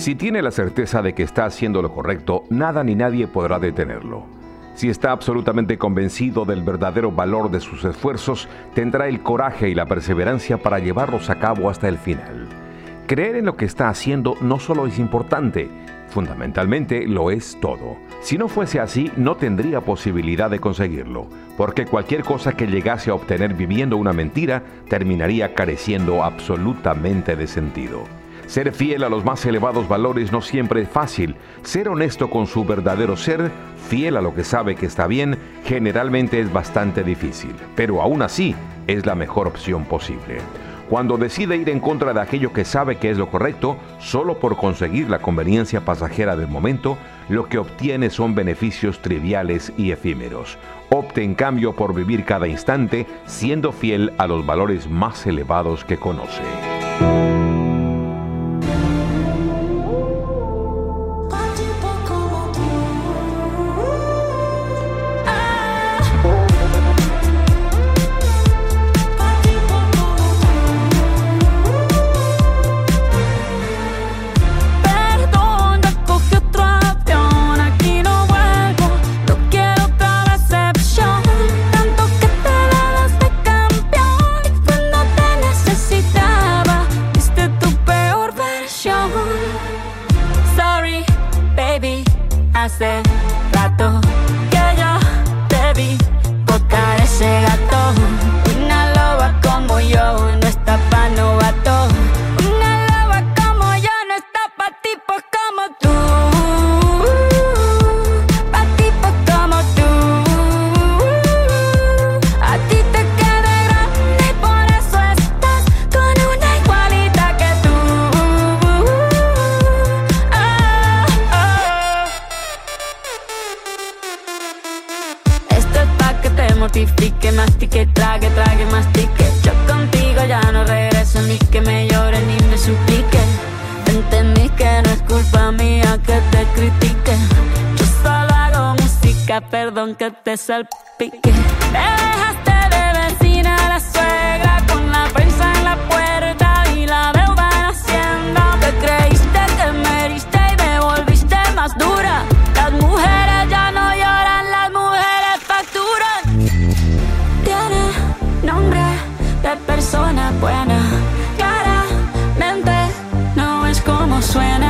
Si tiene la certeza de que está haciendo lo correcto, nada ni nadie podrá detenerlo. Si está absolutamente convencido del verdadero valor de sus esfuerzos, tendrá el coraje y la perseverancia para llevarlos a cabo hasta el final. Creer en lo que está haciendo no solo es importante, fundamentalmente lo es todo. Si no fuese así, no tendría posibilidad de conseguirlo, porque cualquier cosa que llegase a obtener viviendo una mentira terminaría careciendo absolutamente de sentido. Ser fiel a los más elevados valores no siempre es fácil. Ser honesto con su verdadero ser, fiel a lo que sabe que está bien, generalmente es bastante difícil. Pero aún así, es la mejor opción posible. Cuando decide ir en contra de aquello que sabe que es lo correcto, solo por conseguir la conveniencia pasajera del momento, lo que obtiene son beneficios triviales y efímeros. Opte en cambio por vivir cada instante siendo fiel a los valores más elevados que conoce. Es como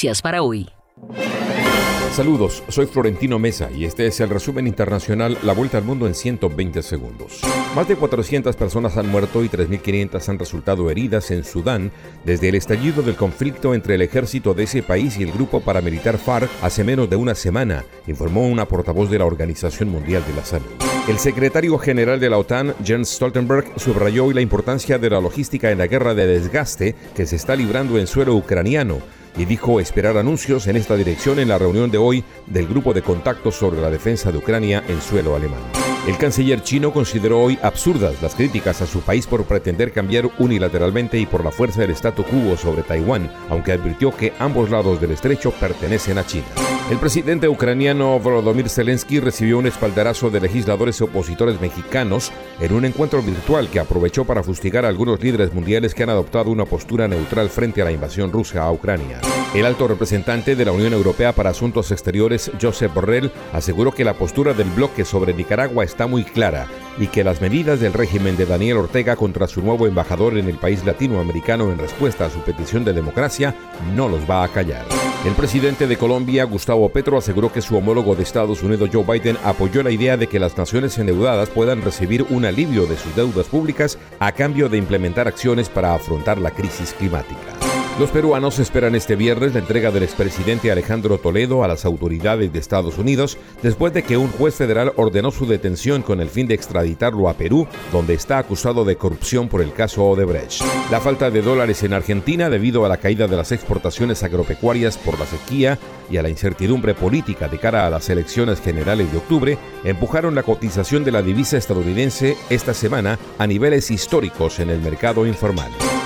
Noticias para hoy. Saludos, soy Florentino Mesa y este es el resumen internacional La Vuelta al Mundo en 120 segundos. Más de 400 personas han muerto y 3.500 han resultado heridas en Sudán desde el estallido del conflicto entre el ejército de ese país y el grupo paramilitar FARC hace menos de una semana, informó una portavoz de la Organización Mundial de la Salud. El secretario general de la OTAN, Jens Stoltenberg, subrayó hoy la importancia de la logística en la guerra de desgaste que se está librando en suelo ucraniano y dijo esperar anuncios en esta dirección en la reunión de hoy del Grupo de Contactos sobre la Defensa de Ucrania en suelo alemán. El canciller chino consideró hoy absurdas las críticas a su país por pretender cambiar unilateralmente y por la fuerza del statu quo sobre Taiwán, aunque advirtió que ambos lados del estrecho pertenecen a China. El presidente ucraniano Volodymyr Zelensky recibió un espaldarazo de legisladores opositores mexicanos en un encuentro virtual que aprovechó para fustigar a algunos líderes mundiales que han adoptado una postura neutral frente a la invasión rusa a Ucrania. El alto representante de la Unión Europea para Asuntos Exteriores, Josep Borrell, aseguró que la postura del bloque sobre Nicaragua está muy clara y que las medidas del régimen de Daniel Ortega contra su nuevo embajador en el país latinoamericano en respuesta a su petición de democracia no los va a callar. El presidente de Colombia, Gustavo Petro, aseguró que su homólogo de Estados Unidos, Joe Biden, apoyó la idea de que las naciones endeudadas puedan recibir un alivio de sus deudas públicas a cambio de implementar acciones para afrontar la crisis climática. Los peruanos esperan este viernes la entrega del expresidente Alejandro Toledo a las autoridades de Estados Unidos después de que un juez federal ordenó su detención con el fin de extraditarlo a Perú, donde está acusado de corrupción por el caso Odebrecht. La falta de dólares en Argentina debido a la caída de las exportaciones agropecuarias por la sequía y a la incertidumbre política de cara a las elecciones generales de octubre empujaron la cotización de la divisa estadounidense esta semana a niveles históricos en el mercado informal.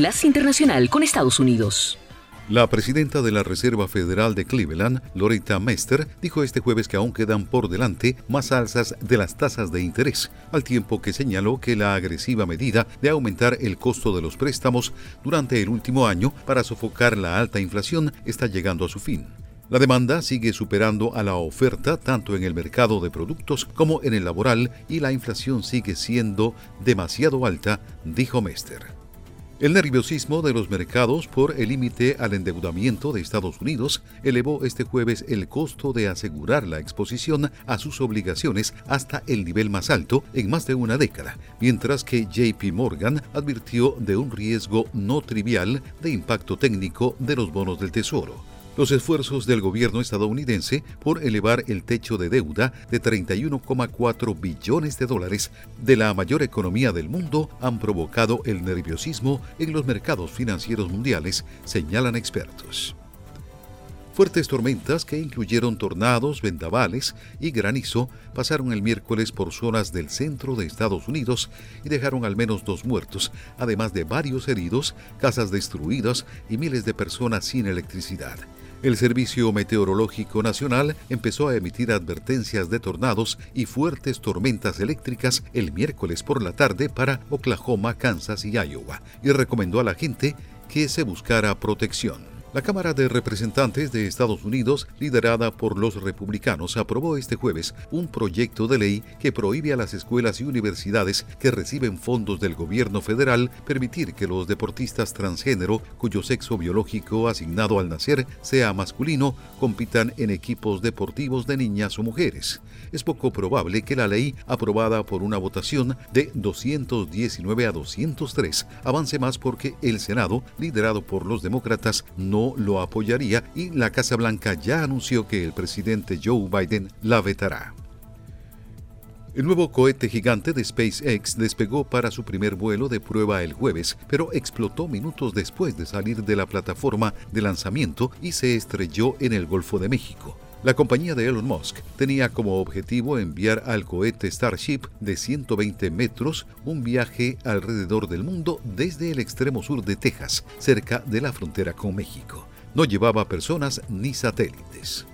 Enlace Internacional con Estados Unidos. La presidenta de la Reserva Federal de Cleveland, Loretta Mester, dijo este jueves que aún quedan por delante más alzas de las tasas de interés, al tiempo que señaló que la agresiva medida de aumentar el costo de los préstamos durante el último año para sofocar la alta inflación está llegando a su fin. La demanda sigue superando a la oferta tanto en el mercado de productos como en el laboral y la inflación sigue siendo demasiado alta, dijo Mester. El nerviosismo de los mercados por el límite al endeudamiento de Estados Unidos elevó este jueves el costo de asegurar la exposición a sus obligaciones hasta el nivel más alto en más de una década, mientras que JP Morgan advirtió de un riesgo no trivial de impacto técnico de los bonos del Tesoro los esfuerzos del gobierno estadounidense por elevar el techo de deuda de 31,4 billones de dólares de la mayor economía del mundo han provocado el nerviosismo en los mercados financieros mundiales, señalan expertos. Fuertes tormentas que incluyeron tornados, vendavales y granizo pasaron el miércoles por zonas del centro de Estados Unidos y dejaron al menos dos muertos, además de varios heridos, casas destruidas y miles de personas sin electricidad. El Servicio Meteorológico Nacional empezó a emitir advertencias de tornados y fuertes tormentas eléctricas el miércoles por la tarde para Oklahoma, Kansas y Iowa y recomendó a la gente que se buscara protección. La Cámara de Representantes de Estados Unidos, liderada por los republicanos, aprobó este jueves un proyecto de ley que prohíbe a las escuelas y universidades que reciben fondos del gobierno federal permitir que los deportistas transgénero cuyo sexo biológico asignado al nacer sea masculino compitan en equipos deportivos de niñas o mujeres. Es poco probable que la ley, aprobada por una votación de 219 a 203, avance más porque el Senado, liderado por los demócratas, no lo apoyaría y la Casa Blanca ya anunció que el presidente Joe Biden la vetará. El nuevo cohete gigante de SpaceX despegó para su primer vuelo de prueba el jueves, pero explotó minutos después de salir de la plataforma de lanzamiento y se estrelló en el Golfo de México. La compañía de Elon Musk tenía como objetivo enviar al cohete Starship de 120 metros un viaje alrededor del mundo desde el extremo sur de Texas, cerca de la frontera con México. No llevaba personas ni satélites.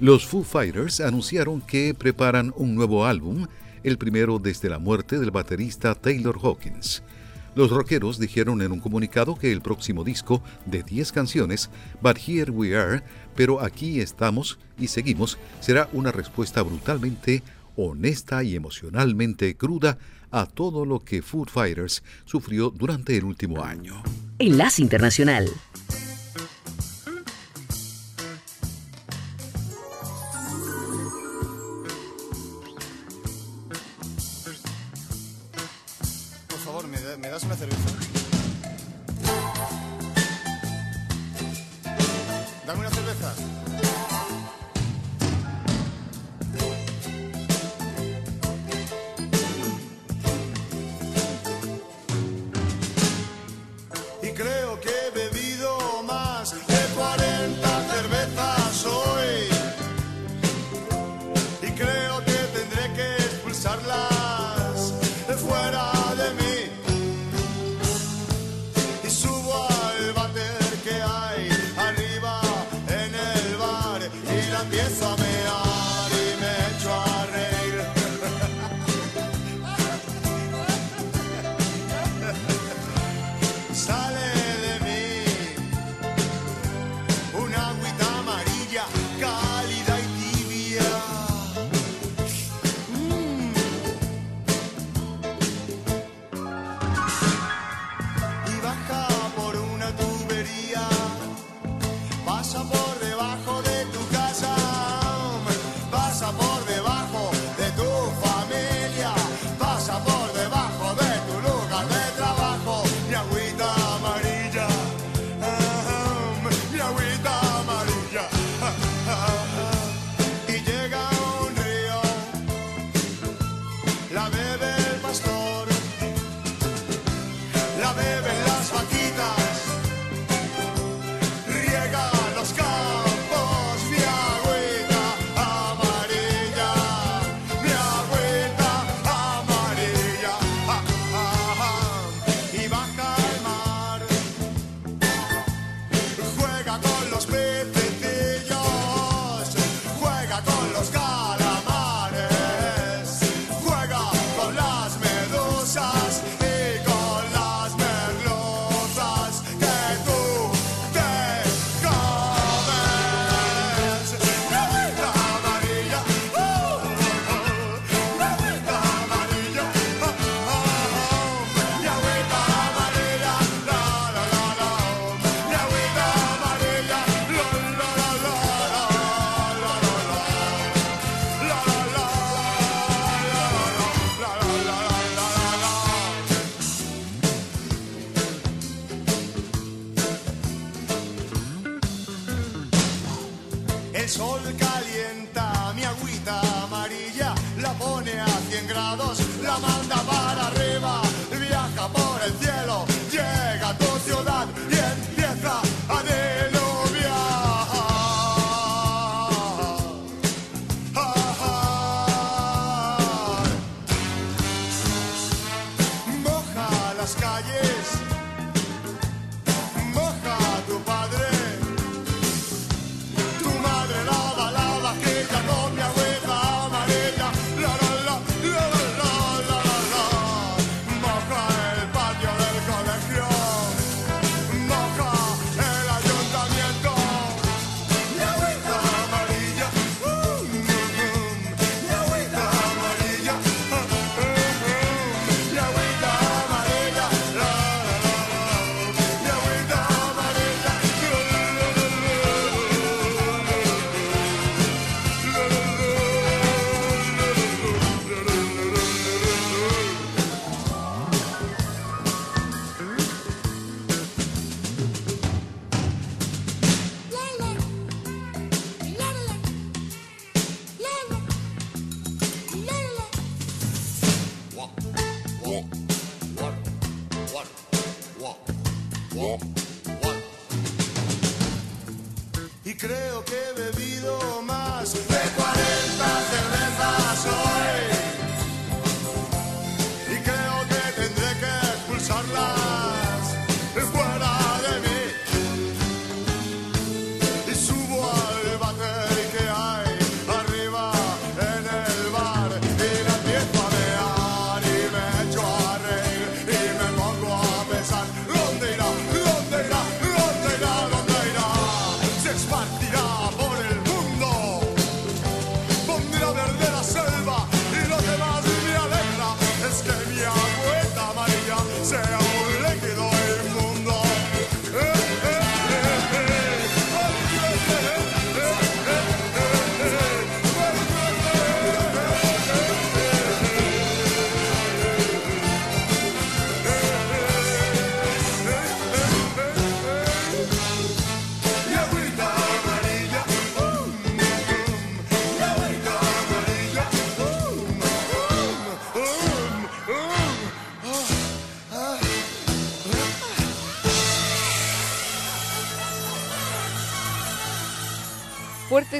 Los Foo Fighters anunciaron que preparan un nuevo álbum, el primero desde la muerte del baterista Taylor Hawkins. Los rockeros dijeron en un comunicado que el próximo disco de 10 canciones, But Here We Are, pero aquí estamos y seguimos, será una respuesta brutalmente honesta y emocionalmente cruda a todo lo que Food Fighters sufrió durante el último año. Enlace Internacional. Por favor, ¿me, das una cerveza? Dame una cerveza.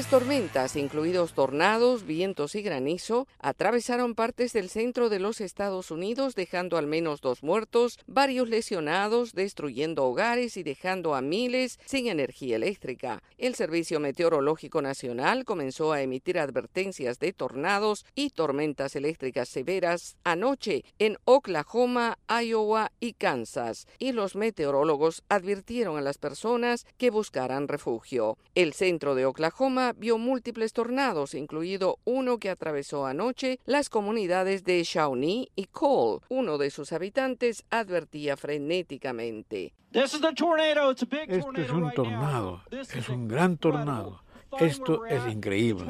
Tormentas, incluidos tornados, vientos y granizo, atravesaron partes del centro de los Estados Unidos, dejando al menos dos muertos, varios lesionados, destruyendo hogares y dejando a miles sin energía eléctrica. El Servicio Meteorológico Nacional comenzó a emitir advertencias de tornados y tormentas eléctricas severas anoche en Oklahoma, Iowa y Kansas, y los meteorólogos advirtieron a las personas que buscaran refugio. El centro de Oklahoma vio múltiples tornados, incluido uno que atravesó anoche las comunidades de Shawnee y Cole. Uno de sus habitantes advertía frenéticamente. Este es un tornado, es un gran tornado. Esto es increíble.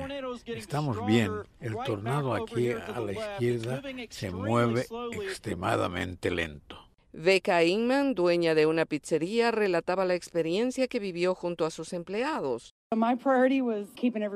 Estamos bien. El tornado aquí a la izquierda se mueve extremadamente lento. Becca Inman, dueña de una pizzería, relataba la experiencia que vivió junto a sus empleados.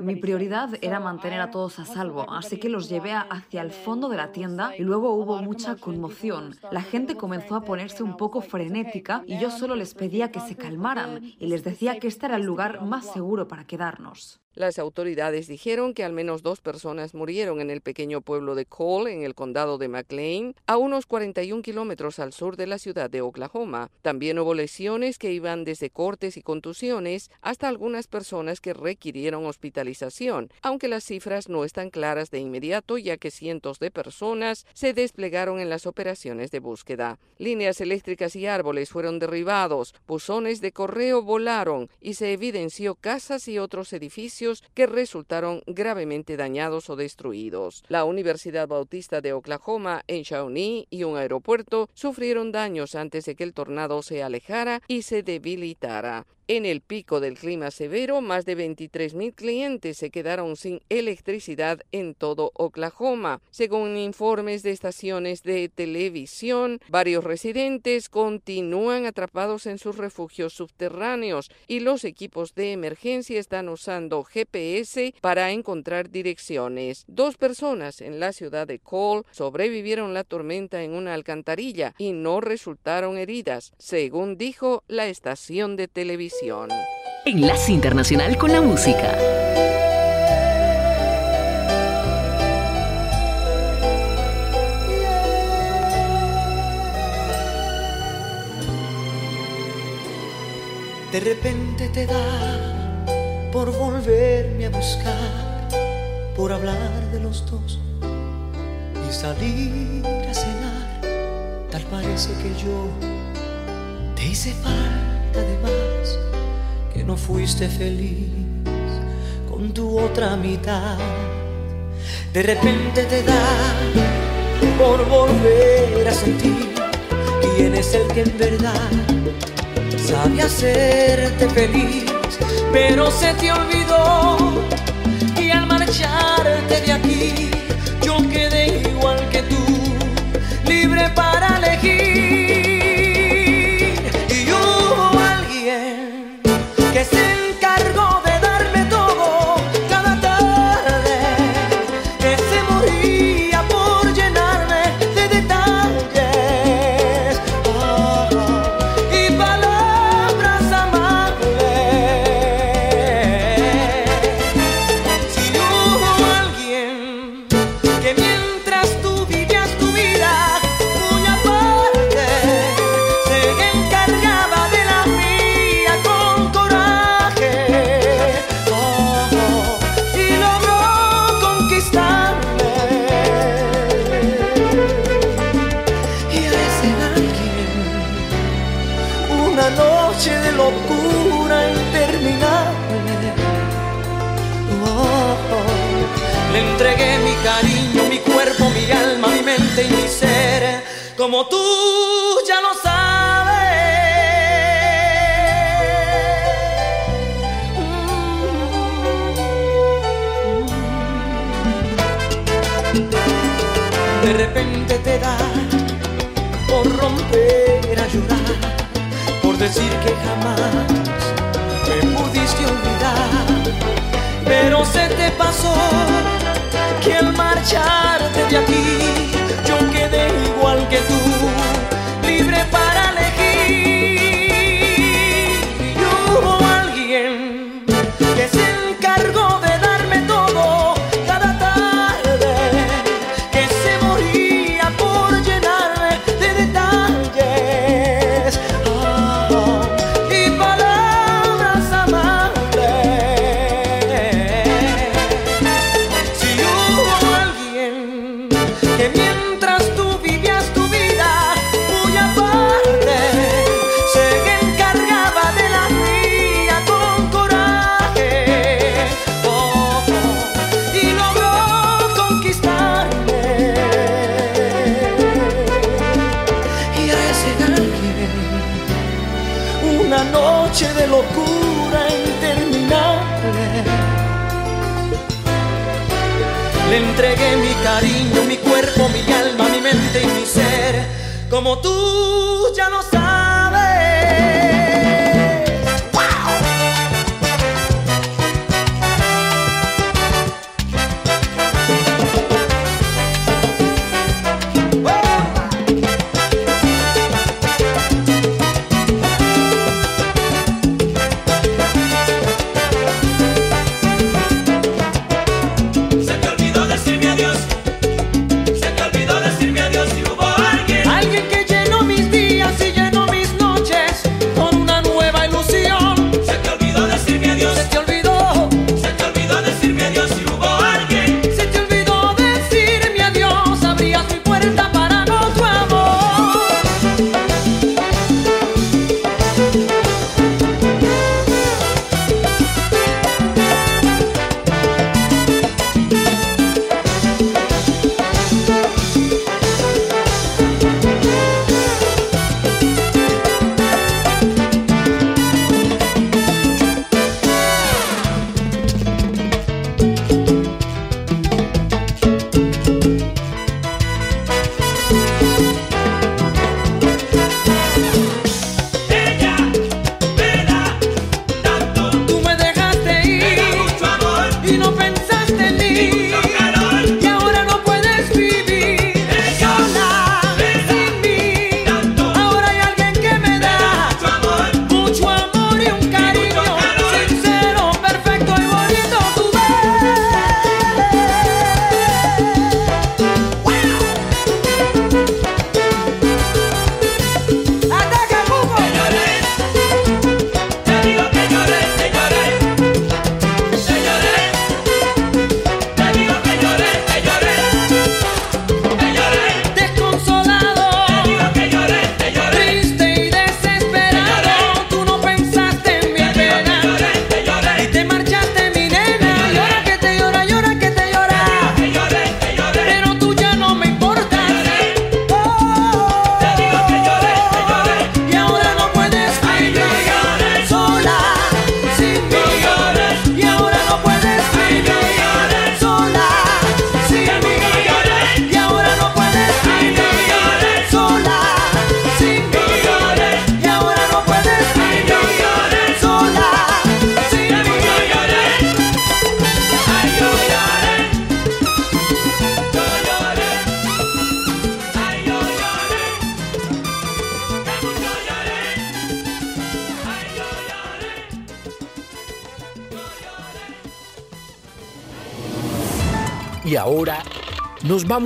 Mi prioridad era mantener a todos a salvo, así que los llevé hacia el fondo de la tienda y luego hubo mucha conmoción. La gente comenzó a ponerse un poco frenética y yo solo les pedía que se calmaran y les decía que este era el lugar más seguro para quedarnos. Las autoridades dijeron que al menos dos personas murieron en el pequeño pueblo de Cole, en el condado de McLean, a unos 41 kilómetros al sur de la ciudad de Oklahoma. También hubo lesiones que iban desde cortes y contusiones hasta algunas personas que requirieron hospitalización, aunque las cifras no están claras de inmediato ya que cientos de personas se desplegaron en las operaciones de búsqueda. Líneas eléctricas y árboles fueron derribados, buzones de correo volaron y se evidenció casas y otros edificios que resultaron gravemente dañados o destruidos. La Universidad Bautista de Oklahoma en Shawnee y un aeropuerto sufrieron daños antes de que el tornado se alejara y se debilitara. En el pico del clima severo, más de 23.000 clientes se quedaron sin electricidad en todo Oklahoma. Según informes de estaciones de televisión, varios residentes continúan atrapados en sus refugios subterráneos y los equipos de emergencia están usando GPS para encontrar direcciones. Dos personas en la ciudad de Cole sobrevivieron la tormenta en una alcantarilla y no resultaron heridas, según dijo la estación de televisión. Enlace Internacional con la Música. De repente te da por volverme a buscar, por hablar de los dos y salir a cenar. Tal parece que yo te hice falta de más no fuiste feliz con tu otra mitad. De repente te da por volver a sentir quién es el que en verdad sabe hacerte feliz, pero se te olvidó y al marcharte de aquí noche de locura interminable. Le entregué mi cariño, mi cuerpo, mi alma, mi mente y mi ser, como tú ya no sabes.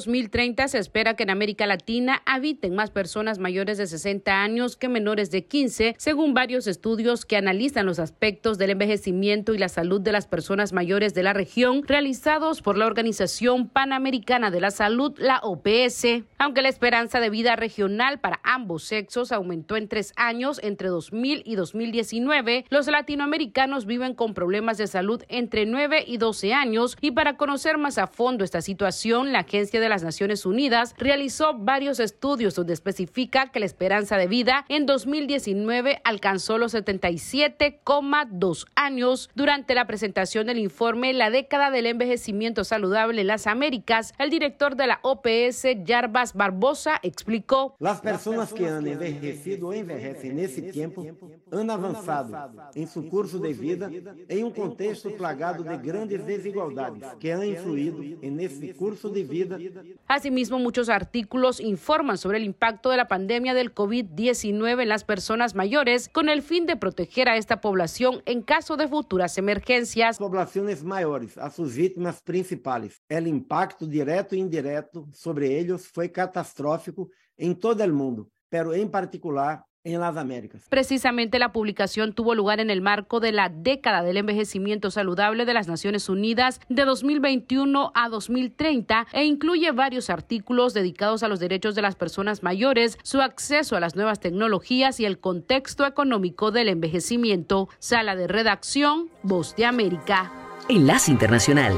2030 se espera que en América Latina habiten más personas mayores de 60 años que menores de 15, según varios estudios que analizan los aspectos del envejecimiento y la salud de las personas mayores de la región realizados por la Organización Panamericana de la Salud, la OPS. Aunque la esperanza de vida regional para ambos sexos aumentó en tres años entre 2000 y 2019, los latinoamericanos viven con problemas de salud entre 9 y 12 años y para conocer más a fondo esta situación, la Agencia de las Naciones Unidas realizó varios estudios donde especifica que la esperanza de vida en 2019 alcanzó los 77,2 años. Durante la presentación del informe La década del envejecimiento saludable en las Américas, el director de la OPS, Jarbas Barbosa, explicó. Las personas que han envejecido o envejecem nesse tiempo han avançado em seu curso de vida em um contexto plagado de grandes desigualdades que han influído en ese curso de vida. Asimismo, muchos artículos informan sobre el impacto de la pandemia del COVID-19 en las personas mayores con el fin de proteger a esta población en caso de futuras emergencias. Poblaciones mayores, a sus víctimas principales. El impacto directo e indireto sobre ellos fue catastrófico en todo el mundo, pero en particular en las Américas. Precisamente la publicación tuvo lugar en el marco de la década del envejecimiento saludable de las Naciones Unidas de 2021 a 2030 e incluye varios artículos dedicados a los derechos de las personas mayores, su acceso a las nuevas tecnologías y el contexto económico del envejecimiento. Sala de redacción, Voz de América. Enlace Internacional.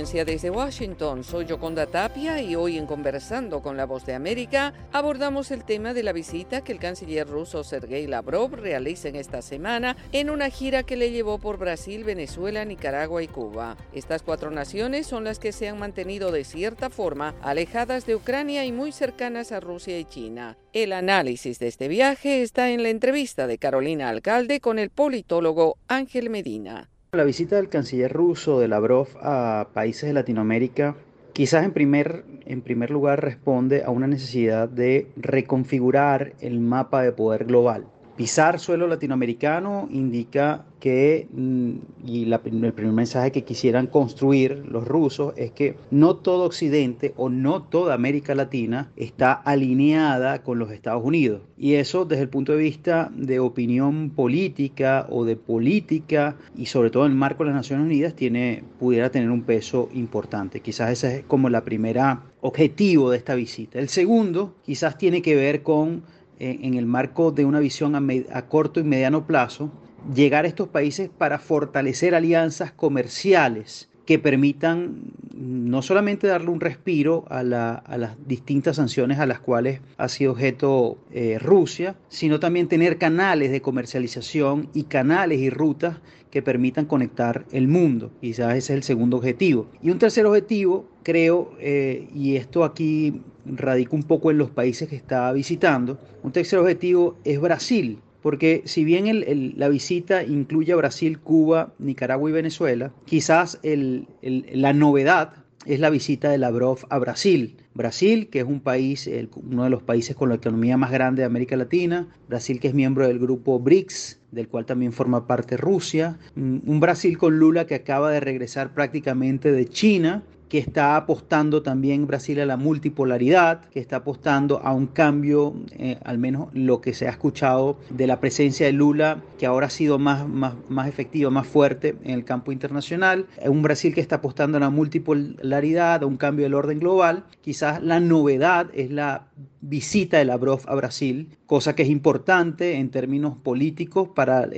Desde Washington. Soy Yoconda Tapia y hoy en Conversando con la Voz de América abordamos el tema de la visita que el canciller ruso Sergei Lavrov realiza en esta semana en una gira que le llevó por Brasil, Venezuela, Nicaragua y Cuba. Estas cuatro naciones son las que se han mantenido de cierta forma alejadas de Ucrania y muy cercanas a Rusia y China. El análisis de este viaje está en la entrevista de Carolina Alcalde con el politólogo Ángel Medina. La visita del canciller ruso de Lavrov a países de Latinoamérica quizás en primer, en primer lugar responde a una necesidad de reconfigurar el mapa de poder global. Pisar suelo latinoamericano indica que, mm, y el primer mensaje que quisieran construir los rusos es que no todo Occidente o no toda América Latina está alineada con los Estados Unidos. Y eso desde el punto de vista de opinión política o de política y sobre todo en el marco de las Naciones Unidas tiene, pudiera tener un peso importante. Quizás ese es como la primera objetivo de esta visita. El segundo quizás tiene que ver con en el marco de una visión a, corto y mediano plazo, llegar a estos países para fortalecer alianzas comerciales que permitan no solamente darle un respiro a, las distintas sanciones a las cuales ha sido objeto eh, Rusia, sino también tener canales de comercialización y canales y rutas que permitan conectar el mundo. Quizás ese es el segundo objetivo. Y un tercer objetivo, creo, eh, y esto aquí radica un poco en los países que está visitando, un tercer objetivo es Brasil. Porque si bien la visita incluye a Brasil, Cuba, Nicaragua y Venezuela, quizás la novedad es la visita de Lavrov a Brasil. Brasil, que es un país, uno de los países con la economía más grande de América Latina, Brasil que es miembro del grupo BRICS, del cual también forma parte Rusia, un Brasil con Lula que acaba de regresar prácticamente de China que está apostando también Brasil a la multipolaridad, que está apostando a un cambio, eh, al menos lo que se ha escuchado de la presencia de Lula, que ahora ha sido más, más, más efectiva, más fuerte en el campo internacional. Un Brasil que está apostando a la multipolaridad, a un cambio del orden global. Quizás la novedad es la visita de Lavrov a Brasil, cosa que es importante en términos políticos para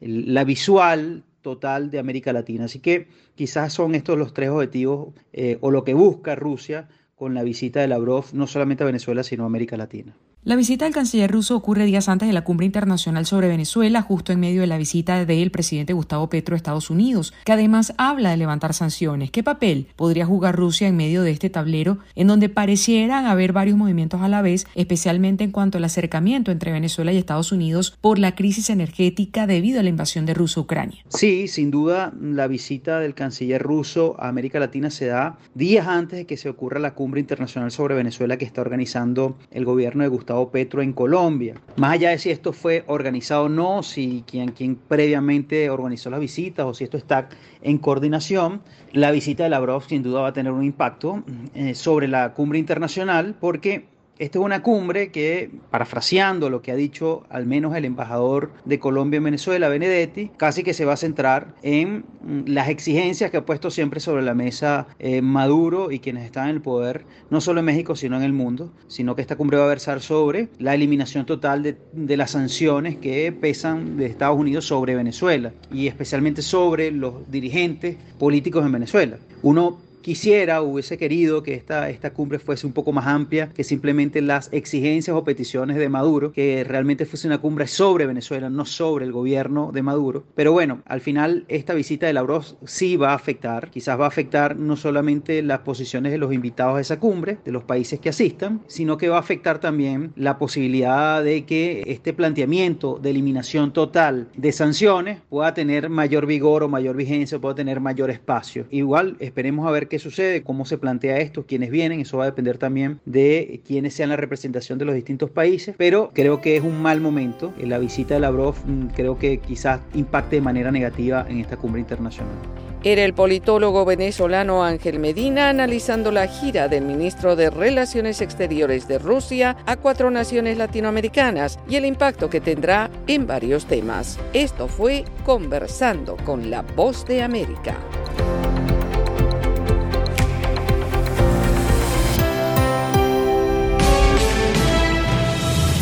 la visual total de América Latina. Así que quizás son estos los tres objetivos eh, o lo que busca Rusia con la visita de Lavrov no solamente a Venezuela, sino a América Latina. La visita del canciller ruso ocurre días antes de la cumbre internacional sobre Venezuela, justo en medio de la visita del presidente Gustavo Petro a Estados Unidos, que además habla de levantar sanciones. ¿Qué papel podría jugar Rusia en medio de este tablero en donde parecieran haber varios movimientos a la vez, especialmente en cuanto al acercamiento entre Venezuela y Estados Unidos por la crisis energética debido a la invasión de Rusia a Ucrania? Sí, sin duda, la visita del canciller ruso a América Latina se da días antes de que se ocurra la cumbre internacional sobre Venezuela que está organizando el gobierno de Gustavo Petro en Colombia. Más allá de si esto fue organizado o no, si quien, previamente organizó las visitas o si esto está en coordinación, la visita de Lavrov sin duda va a tener un impacto eh, sobre la cumbre internacional porque esta es una cumbre que, parafraseando lo que ha dicho al menos el embajador de Colombia en Venezuela, Benedetti, casi que se va a centrar en mm, las exigencias que ha puesto siempre sobre la mesa eh, Maduro y quienes están en el poder, no solo en México, sino en el mundo, sino que esta cumbre va a versar sobre la eliminación total de, de las sanciones que pesan de Estados Unidos sobre Venezuela y especialmente sobre los dirigentes políticos en Venezuela. Uno quisiera, hubiese querido que esta, esta cumbre fuese un poco más amplia que simplemente las exigencias o peticiones de Maduro, que realmente fuese una cumbre sobre Venezuela, no sobre el gobierno de Maduro. Pero bueno, al final esta visita de Lavrov sí va a afectar, quizás va a afectar no solamente las posiciones de los invitados a esa cumbre, de los países que asistan, sino que va a afectar también la posibilidad de que este planteamiento de eliminación total de sanciones pueda tener mayor vigor o mayor vigencia, pueda tener mayor espacio. Igual esperemos a ver qué qué sucede, cómo se plantea esto, quiénes vienen, eso va a depender también de quiénes sean la representación de los distintos países, pero creo que es un mal momento. La visita de Lavrov mm, creo que quizás impacte de manera negativa en esta cumbre internacional. Era el politólogo venezolano Ángel Medina analizando la gira del ministro de Relaciones Exteriores de Rusia a cuatro naciones latinoamericanas y el impacto que tendrá en varios temas. Esto fue Conversando con la Voz de América.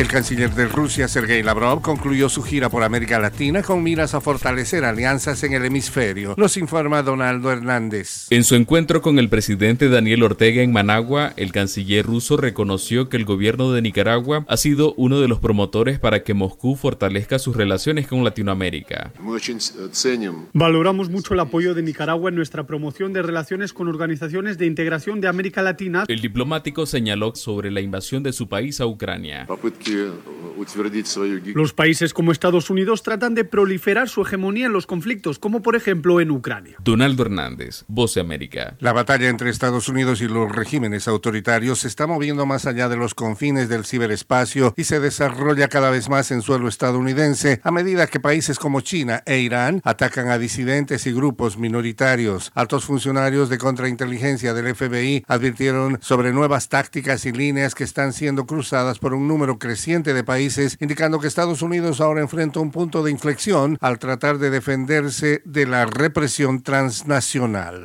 El canciller de Rusia, Sergei Lavrov, concluyó su gira por América Latina con miras a fortalecer alianzas en el hemisferio. Nos informa Donaldo Hernández. En su encuentro con el presidente Daniel Ortega en Managua, el canciller ruso reconoció que el gobierno de Nicaragua ha sido uno de los promotores para que Moscú fortalezca sus relaciones con Latinoamérica. Valoramos mucho el apoyo de Nicaragua en nuestra promoción de relaciones con organizaciones de integración de América Latina. El diplomático señaló sobre la invasión de su país a Ucrania. Los países como Estados Unidos tratan de proliferar su hegemonía en los conflictos, como por ejemplo en Ucrania. Donaldo Hernández, Voz de América. La batalla entre Estados Unidos y los regímenes autoritarios se está moviendo más allá de los confines del ciberespacio y se desarrolla cada vez más en suelo estadounidense a medida que países como China e Irán atacan a disidentes y grupos minoritarios. Altos funcionarios de contrainteligencia del FBI advirtieron sobre nuevas tácticas y líneas que están siendo cruzadas por un número creciente de países, indicando que Estados Unidos ahora enfrenta un punto de inflexión al tratar de defenderse de la represión transnacional.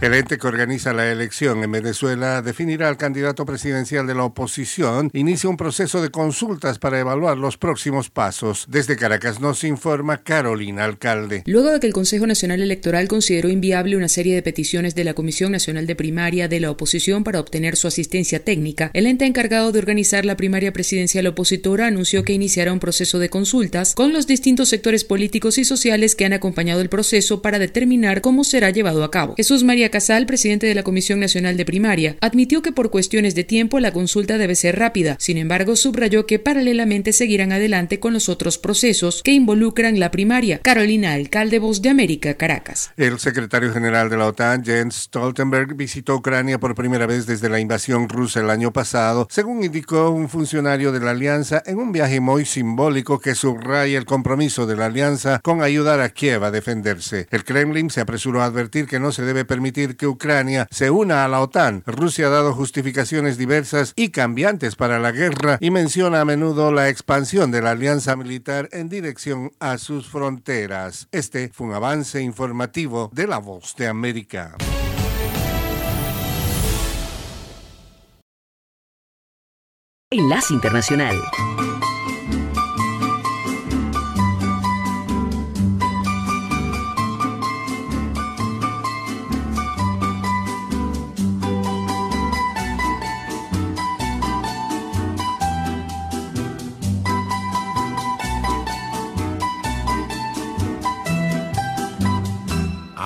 El ente que organiza la elección en Venezuela definirá al candidato presidencial de la oposición. Inicia un proceso de consultas para evaluar los próximos pasos. Desde Caracas nos informa Carolina Alcalde. Luego de que el Consejo Nacional Electoral consideró inviable una serie de peticiones de la Comisión Nacional de Primaria de la oposición para obtener su asistencia técnica, el ente encargado de organizar la primaria presidencial opositora anunció que iniciará un proceso de consultas con los distintos sectores políticos y sociales que han acompañado el proceso para determinar cómo será llevado a cabo. Jesús María Casal, presidente de la Comisión Nacional de Primaria, admitió que por cuestiones de tiempo la consulta debe ser rápida. Sin embargo, subrayó que paralelamente seguirán adelante con los otros procesos que involucran la primaria. Carolina Alcalde, Voz de América, Caracas. El secretario general de la OTAN, Jens Stoltenberg, visitó Ucrania por primera vez desde la invasión rusa el año pasado, según indicó un funcionario de la alianza en un viaje muy simbólico que subraya el compromiso de la alianza con ayudar a Kiev a defenderse. El Kremlin se apresuró a advertir que no se debe que Ucrania se una a la OTAN. Rusia ha dado justificaciones diversas y cambiantes para la guerra y menciona a menudo la expansión de la alianza militar en dirección a sus fronteras. Este fue un avance informativo de La Voz de América. Enlace Internacional.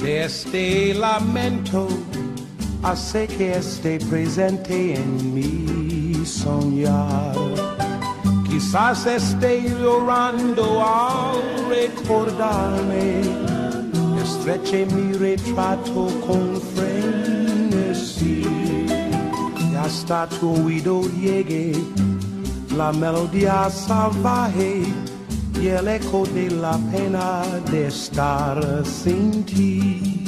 de este lamento hace que esté presente en mi soñar. Quizás esté llorando al recordarme, estreche mi retrato con frenesí. Y hasta tu oído llegue la melodía salvaje y el eco de la pena de estar sin ti.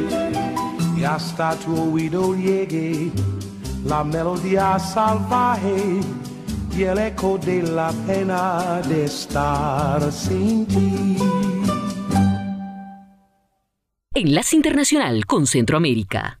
y hasta tu oído llegue la melodía salvaje y el eco de la pena de estar sin ti. Enlace Internacional con Centroamérica.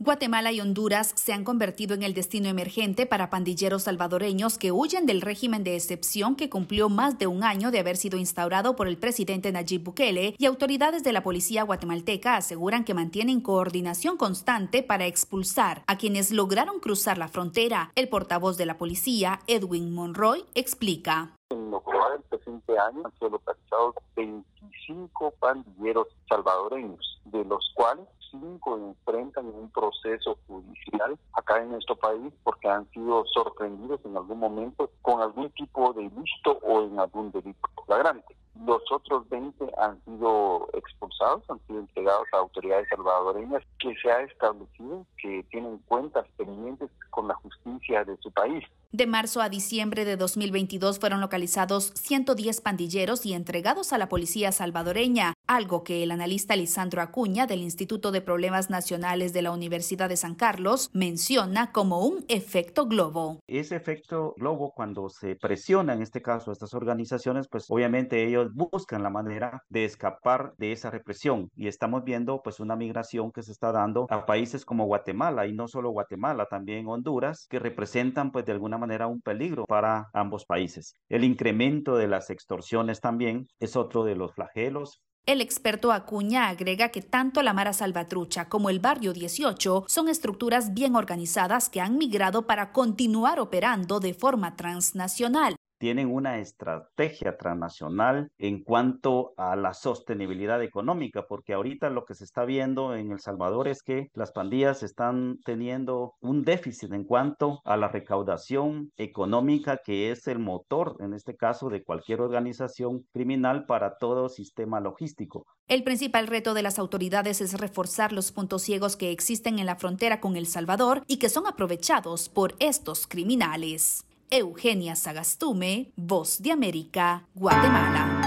Guatemala y Honduras se han convertido en el destino emergente para pandilleros salvadoreños que huyen del régimen de excepción que cumplió más de un año de haber sido instaurado por el presidente Nayib Bukele y autoridades de la policía guatemalteca aseguran que mantienen coordinación constante para expulsar a quienes lograron cruzar la frontera. El portavoz de la policía, Edwin Monroy, explica. En lo global del presente año han sido localizados 25 pandilleros salvadoreños, de los cuales cinco enfrentan un proceso judicial acá en nuestro país porque han sido sorprendidos en algún momento con algún tipo de ilícito o en algún delito flagrante. Los otros 20 han sido expulsados, han sido entregados a autoridades salvadoreñas que se ha establecido que tienen cuentas pendientes con la justicia de su país. De marzo a diciembre de 2022 fueron localizados 110 pandilleros y entregados a la policía salvadoreña, algo que el analista Lisandro Acuña del Instituto de Problemas Nacionales de la Universidad de San Carlos menciona como un efecto globo. Ese efecto globo, cuando se presiona en este caso a estas organizaciones, pues obviamente ellos buscan la manera de escapar de esa represión y estamos viendo pues una migración que se está dando a países como Guatemala y no solo Guatemala, también Honduras, que representan pues de alguna manera un peligro para ambos países. El incremento de las extorsiones también es otro de los flagelos el experto Acuña agrega que tanto la Mara Salvatrucha como el Barrio 18 son estructuras bien organizadas que han migrado para continuar operando de forma transnacional tienen una estrategia transnacional en cuanto a la sostenibilidad económica, porque ahorita lo que se está viendo en El Salvador es que las pandillas están teniendo un déficit en cuanto a la recaudación económica, que es el motor, en este caso, de cualquier organización criminal para todo sistema logístico. El principal reto de las autoridades es reforzar los puntos ciegos que existen en la frontera con El Salvador y que son aprovechados por estos criminales. Eugenia Sagastume, Voz de América, Guatemala.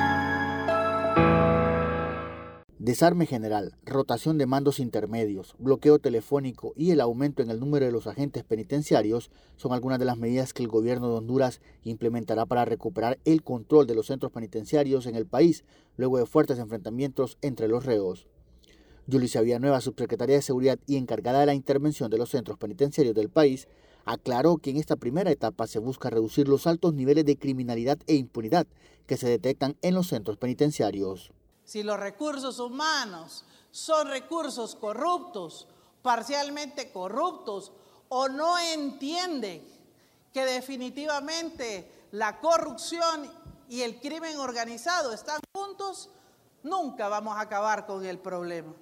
Desarme general, rotación de mandos intermedios, bloqueo telefónico y el aumento en el número de los agentes penitenciarios son algunas de las medidas que el gobierno de Honduras implementará para recuperar el control de los centros penitenciarios en el país luego de fuertes enfrentamientos entre los reos. Yulicia Villanueva, subsecretaria de Seguridad y encargada de la intervención de los centros penitenciarios del país, aclaró que en esta primera etapa se busca reducir los altos niveles de criminalidad e impunidad que se detectan en los centros penitenciarios. Si los recursos humanos son recursos corruptos, parcialmente corruptos, o no entienden que definitivamente la corrupción y el crimen organizado están juntos, nunca vamos a acabar con el problema.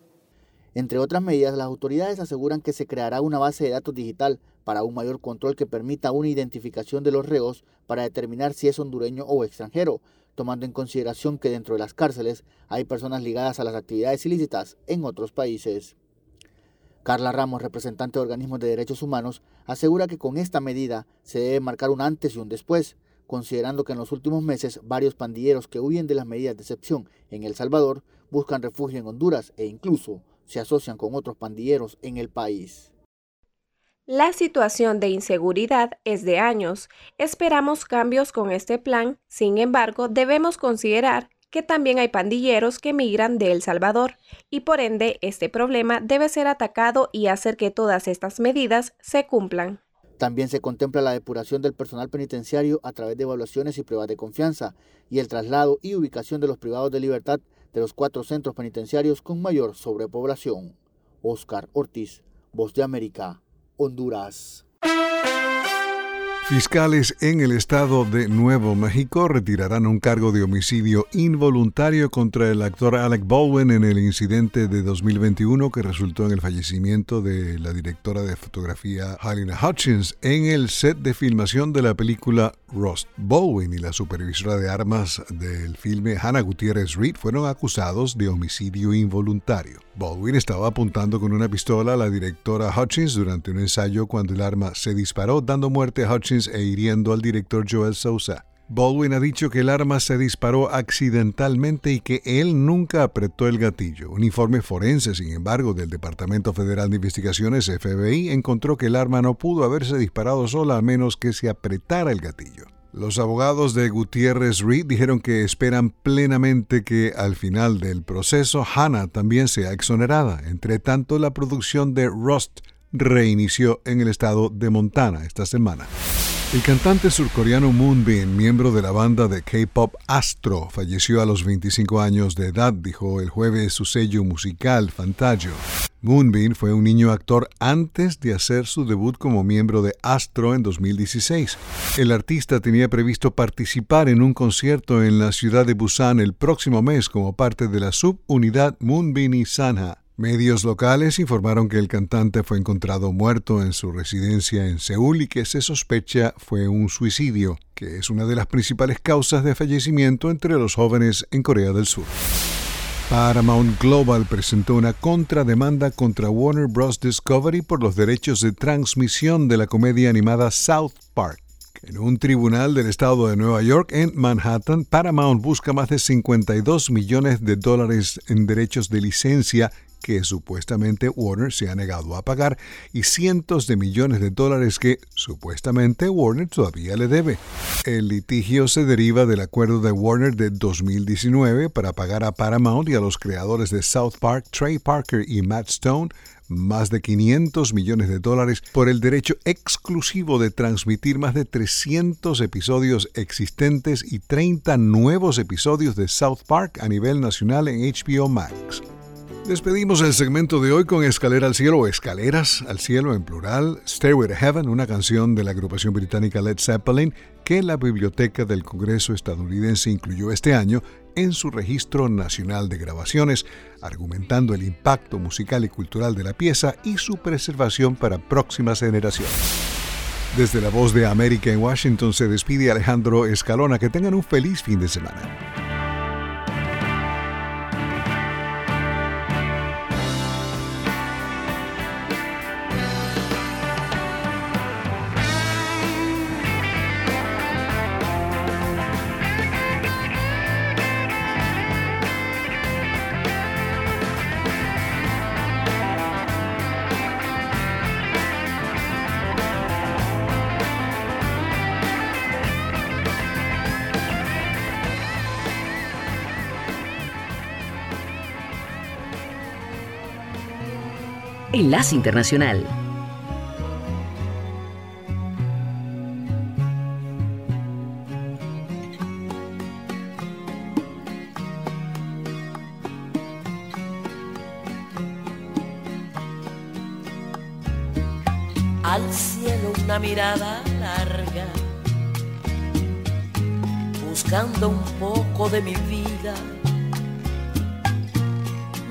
Entre otras medidas, las autoridades aseguran que se creará una base de datos digital para un mayor control que permita una identificación de los reos para determinar si es hondureño o extranjero, tomando en consideración que dentro de las cárceles hay personas ligadas a las actividades ilícitas en otros países. Carla Ramos, representante de organismos de derechos humanos, asegura que con esta medida se debe marcar un antes y un después, considerando que en los últimos meses varios pandilleros que huyen de las medidas de excepción en El Salvador buscan refugio en Honduras e incluso se asocian con otros pandilleros en el país. La situación de inseguridad es de años. Esperamos cambios con este plan, sin embargo, debemos considerar que también hay pandilleros que migran de El Salvador y por ende este problema debe ser atacado y hacer que todas estas medidas se cumplan. También se contempla la depuración del personal penitenciario a través de evaluaciones y pruebas de confianza y el traslado y ubicación de los privados de libertad de los cuatro centros penitenciarios con mayor sobrepoblación. Oscar Ortiz, Voz de América, Honduras. Fiscales en el estado de Nuevo México retirarán un cargo de homicidio involuntario contra el actor Alec Baldwin en el incidente de 2021 que resultó en el fallecimiento de la directora de fotografía Halina Hutchins en el set de filmación de la película Rust. Baldwin y la supervisora de armas del filme Hannah Gutiérrez Reed fueron acusados de homicidio involuntario. Baldwin estaba apuntando con una pistola a la directora Hutchins durante un ensayo cuando el arma se disparó, dando muerte a Hutchins e hiriendo al director Joel Sousa. Baldwin ha dicho que el arma se disparó accidentalmente y que él nunca apretó el gatillo. Un informe forense, sin embargo, del Departamento Federal de Investigaciones FBI encontró que el arma no pudo haberse disparado sola a menos que se apretara el gatillo. Los abogados de Gutiérrez Reed dijeron que esperan plenamente que al final del proceso Hannah también sea exonerada. Entre tanto, la producción de Rust reinició en el estado de Montana esta semana. El cantante surcoreano Moonbin, miembro de la banda de K-pop Astro, falleció a los 25 años de edad, dijo el jueves su sello musical Fantagio. Moonbin fue un niño actor antes de hacer su debut como miembro de Astro en 2016. El artista tenía previsto participar en un concierto en la ciudad de Busan el próximo mes como parte de la subunidad Moonbin y Sanha. Medios locales informaron que el cantante fue encontrado muerto en su residencia en Seúl y que se sospecha fue un suicidio, que es una de las principales causas de fallecimiento entre los jóvenes en Corea del Sur. Paramount Global presentó una contrademanda contra Warner Bros. Discovery por los derechos de transmisión de la comedia animada South Park. En un tribunal del estado de Nueva York en Manhattan, Paramount busca más de 52 millones de dólares en derechos de licencia que supuestamente Warner se ha negado a pagar y cientos de millones de dólares que supuestamente Warner todavía le debe. El litigio se deriva del acuerdo de Warner de 2019 para pagar a Paramount y a los creadores de South Park, Trey Parker y Matt Stone, más de 500 millones de dólares por el derecho exclusivo de transmitir más de 300 episodios existentes y 30 nuevos episodios de South Park a nivel nacional en HBO Max. Despedimos el segmento de hoy con Escalera al Cielo Escaleras al Cielo en plural, Stairway to Heaven, una canción de la agrupación británica Led Zeppelin que la Biblioteca del Congreso estadounidense incluyó este año en su registro nacional de grabaciones, argumentando el impacto musical y cultural de la pieza y su preservación para próximas generaciones. Desde la voz de América en Washington se despide Alejandro Escalona. Que tengan un feliz fin de semana. Enlace Internacional. Al cielo una mirada larga, buscando un poco de mi vida.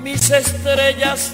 Mis estrellas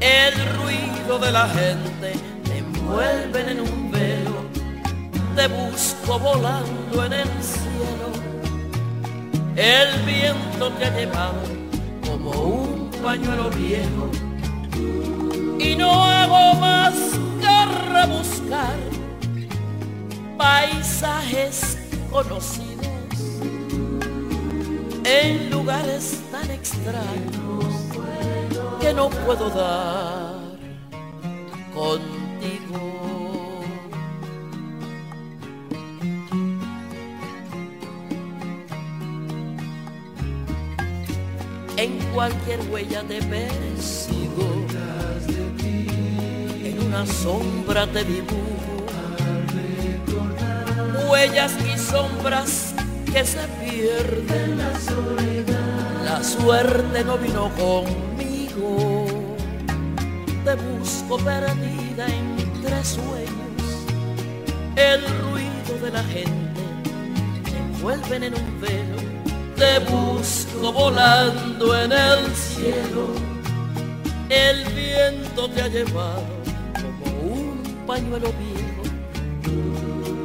el ruido de la gente te envuelven en un velo, te busco volando en el cielo. El viento te ha llevado como un pañuelo viejo. Y no hago más que rebuscar paisajes conocidos en lugares tan extraños que no puedo dar contigo. En cualquier huella te persigo, en una sombra te dibujo, huellas y sombras que se pierden. La soledad, la suerte no vino conmigo. Te busco perdida entre sueños. El ruido de la gente te envuelven en un velo. Te busco volando en el cielo. El viento te ha llevado como un pañuelo viejo.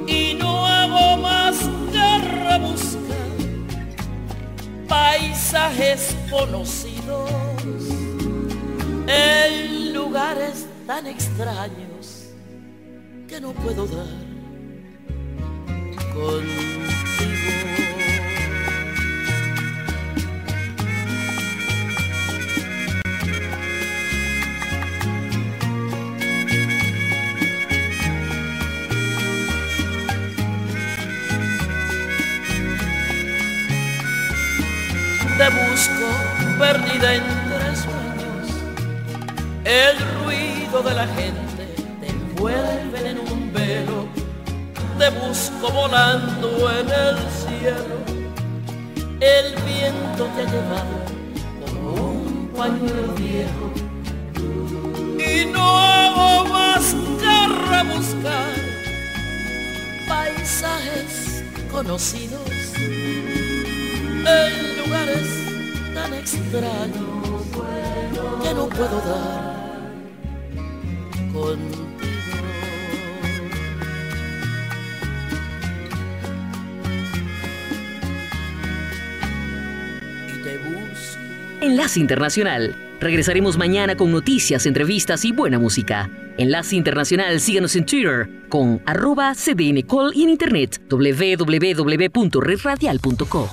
Y no hago más buscar paisajes conocidos en lugares tan extraños que no puedo dar contigo. te busco perdida sueños. El ruido de la gente te envuelve en un velo. Te busco volando en el cielo. El viento te ha llevado como un pañuelo viejo. Y no que rebuscar paisajes conocidos en lugares tan extraños que no puedo dar Enlace Internacional. Regresaremos mañana con noticias, entrevistas y buena música. Enlace Internacional, síganos en Twitter con arroba cdncall y en internet www.redradial.co.